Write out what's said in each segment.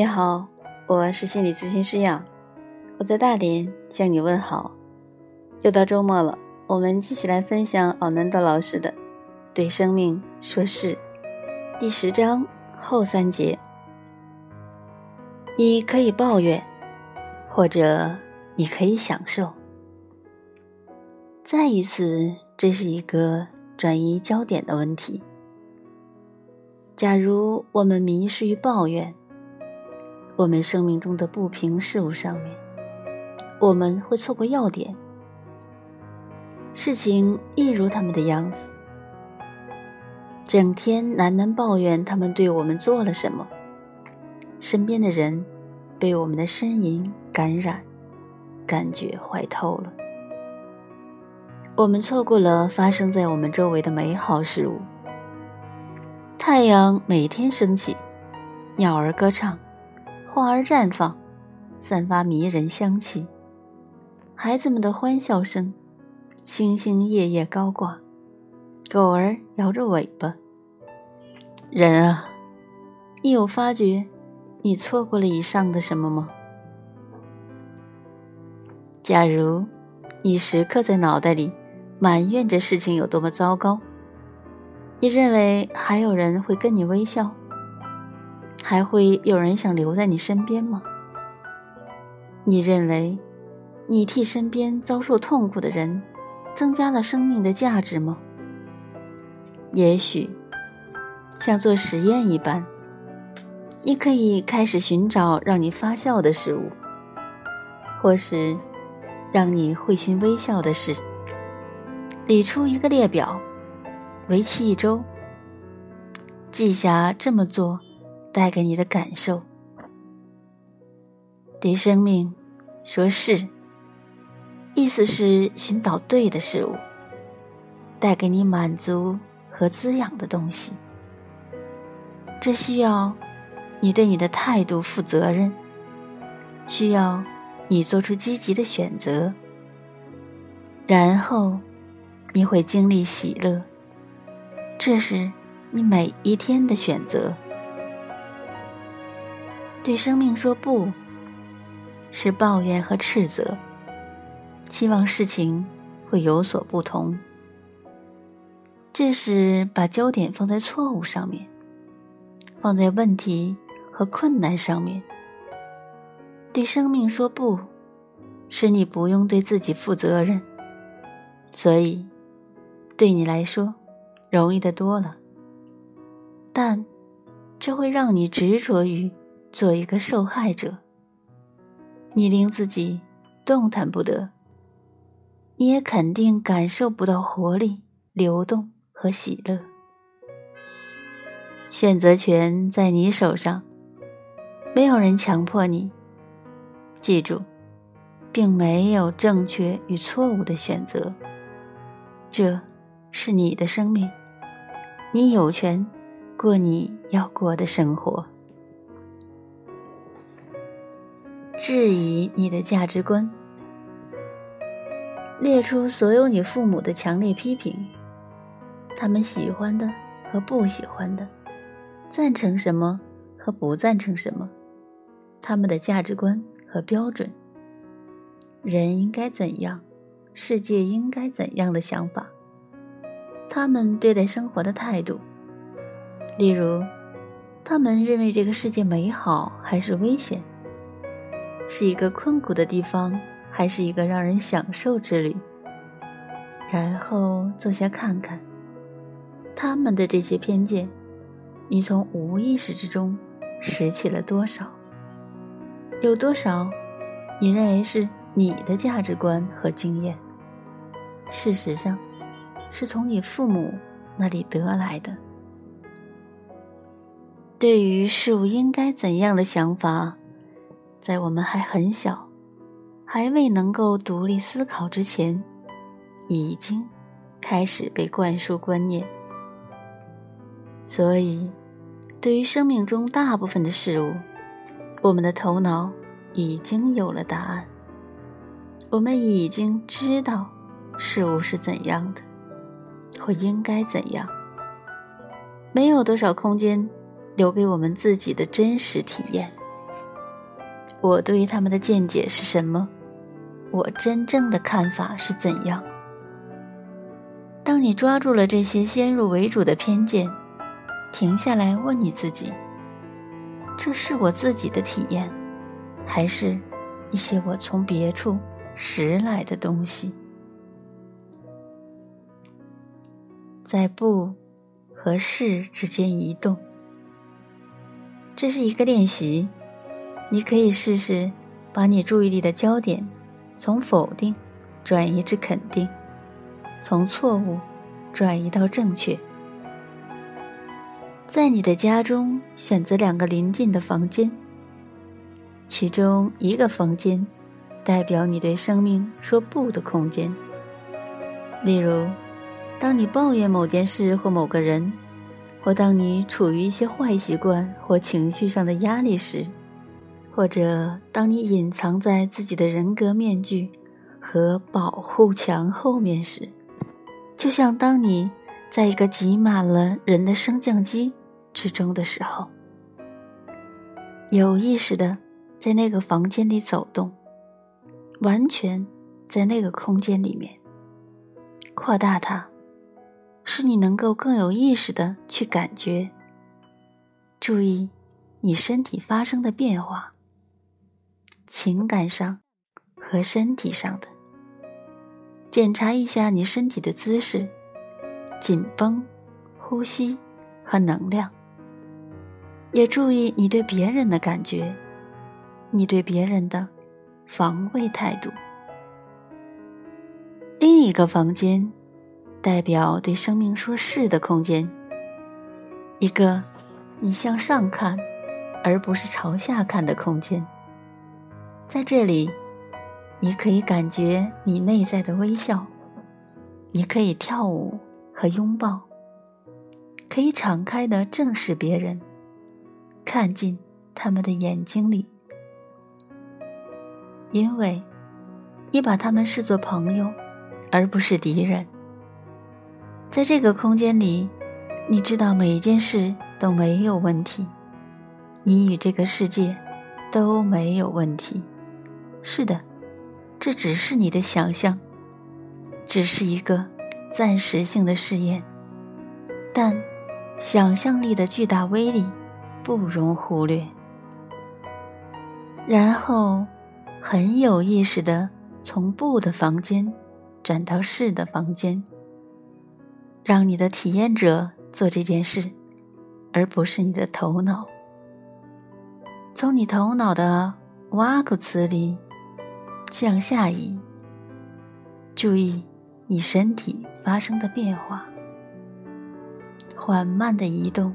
你好，我是心理咨询师杨，我在大连向你问好。又到周末了，我们继续来分享奥南多老师的《对生命说是》第十章后三节。你可以抱怨，或者你可以享受。再一次，这是一个转移焦点的问题。假如我们迷失于抱怨，我们生命中的不平事物上面，我们会错过要点。事情一如他们的样子，整天喃喃抱怨他们对我们做了什么，身边的人被我们的呻吟感染，感觉坏透了。我们错过了发生在我们周围的美好事物。太阳每天升起，鸟儿歌唱。花儿绽放，散发迷人香气。孩子们的欢笑声，星星夜夜高挂，狗儿摇着尾巴。人啊，你有发觉你错过了以上的什么吗？假如你时刻在脑袋里埋怨着事情有多么糟糕，你认为还有人会跟你微笑？还会有人想留在你身边吗？你认为，你替身边遭受痛苦的人，增加了生命的价值吗？也许，像做实验一般，你可以开始寻找让你发笑的事物，或是让你会心微笑的事，理出一个列表，为期一周，记下这么做。带给你的感受，对生命说是，意思是寻找对的事物，带给你满足和滋养的东西。这需要你对你的态度负责任，需要你做出积极的选择，然后你会经历喜乐。这是你每一天的选择。对生命说不，是抱怨和斥责，期望事情会有所不同。这是把焦点放在错误上面，放在问题和困难上面。对生命说不，使你不用对自己负责任，所以对你来说容易的多了。但这会让你执着于。做一个受害者，你令自己动弹不得，你也肯定感受不到活力、流动和喜乐。选择权在你手上，没有人强迫你。记住，并没有正确与错误的选择，这是你的生命，你有权过你要过的生活。质疑你的价值观，列出所有你父母的强烈批评，他们喜欢的和不喜欢的，赞成什么和不赞成什么，他们的价值观和标准，人应该怎样，世界应该怎样的想法，他们对待生活的态度，例如，他们认为这个世界美好还是危险。是一个困苦的地方，还是一个让人享受之旅？然后坐下看看，他们的这些偏见，你从无意识之中拾起了多少？有多少，你认为是你的价值观和经验？事实上，是从你父母那里得来的。对于事物应该怎样的想法？在我们还很小，还未能够独立思考之前，已经开始被灌输观念。所以，对于生命中大部分的事物，我们的头脑已经有了答案。我们已经知道事物是怎样的，或应该怎样。没有多少空间留给我们自己的真实体验。我对于他们的见解是什么？我真正的看法是怎样？当你抓住了这些先入为主的偏见，停下来问你自己：这是我自己的体验，还是一些我从别处拾来的东西？在不和是之间移动，这是一个练习。你可以试试把你注意力的焦点从否定转移至肯定，从错误转移到正确。在你的家中选择两个邻近的房间，其中一个房间代表你对生命说不的空间，例如。当你抱怨某件事或某个人，或当你处于一些坏习惯或情绪上的压力时，或者当你隐藏在自己的人格面具和保护墙后面时，就像当你在一个挤满了人的升降机之中的时候，有意识的在那个房间里走动，完全在那个空间里面扩大它。使你能够更有意识的去感觉、注意你身体发生的变化，情感上和身体上的。检查一下你身体的姿势、紧绷、呼吸和能量，也注意你对别人的感觉，你对别人的防卫态度。另一个房间。代表对生命说“是”的空间，一个你向上看，而不是朝下看的空间。在这里，你可以感觉你内在的微笑，你可以跳舞和拥抱，可以敞开的正视别人，看进他们的眼睛里，因为你把他们视作朋友，而不是敌人。在这个空间里，你知道每一件事都没有问题，你与这个世界都没有问题。是的，这只是你的想象，只是一个暂时性的试验，但想象力的巨大威力不容忽略。然后，很有意识的从不的房间转到是的房间。让你的体验者做这件事，而不是你的头脑。从你头脑的挖苦词里向下移，注意你身体发生的变化，缓慢的移动，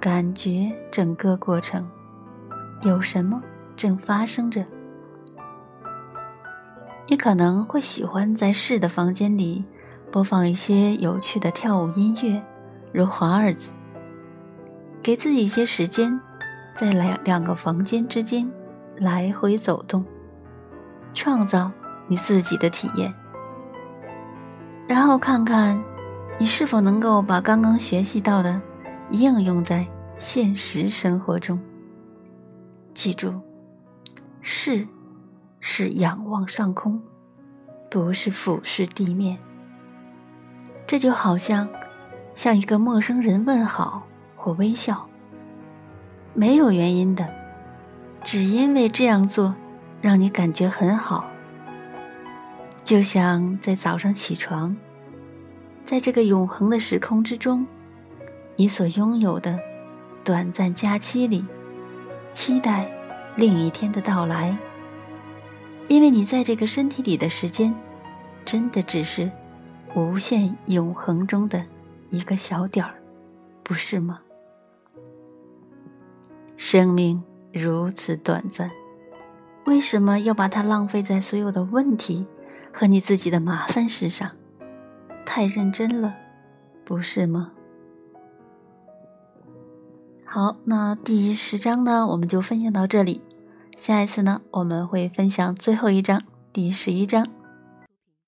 感觉整个过程有什么正发生着。你可能会喜欢在室的房间里。播放一些有趣的跳舞音乐，如华尔兹。给自己一些时间，在两两个房间之间来回走动，创造你自己的体验。然后看看，你是否能够把刚刚学习到的应用在现实生活中。记住，是是仰望上空，不是俯视地面。这就好像向一个陌生人问好或微笑，没有原因的，只因为这样做让你感觉很好。就像在早上起床，在这个永恒的时空之中，你所拥有的短暂假期里，期待另一天的到来，因为你在这个身体里的时间，真的只是。无限永恒中的一个小点儿，不是吗？生命如此短暂，为什么要把它浪费在所有的问题和你自己的麻烦事上？太认真了，不是吗？好，那第十章呢，我们就分享到这里。下一次呢，我们会分享最后一章，第十一章。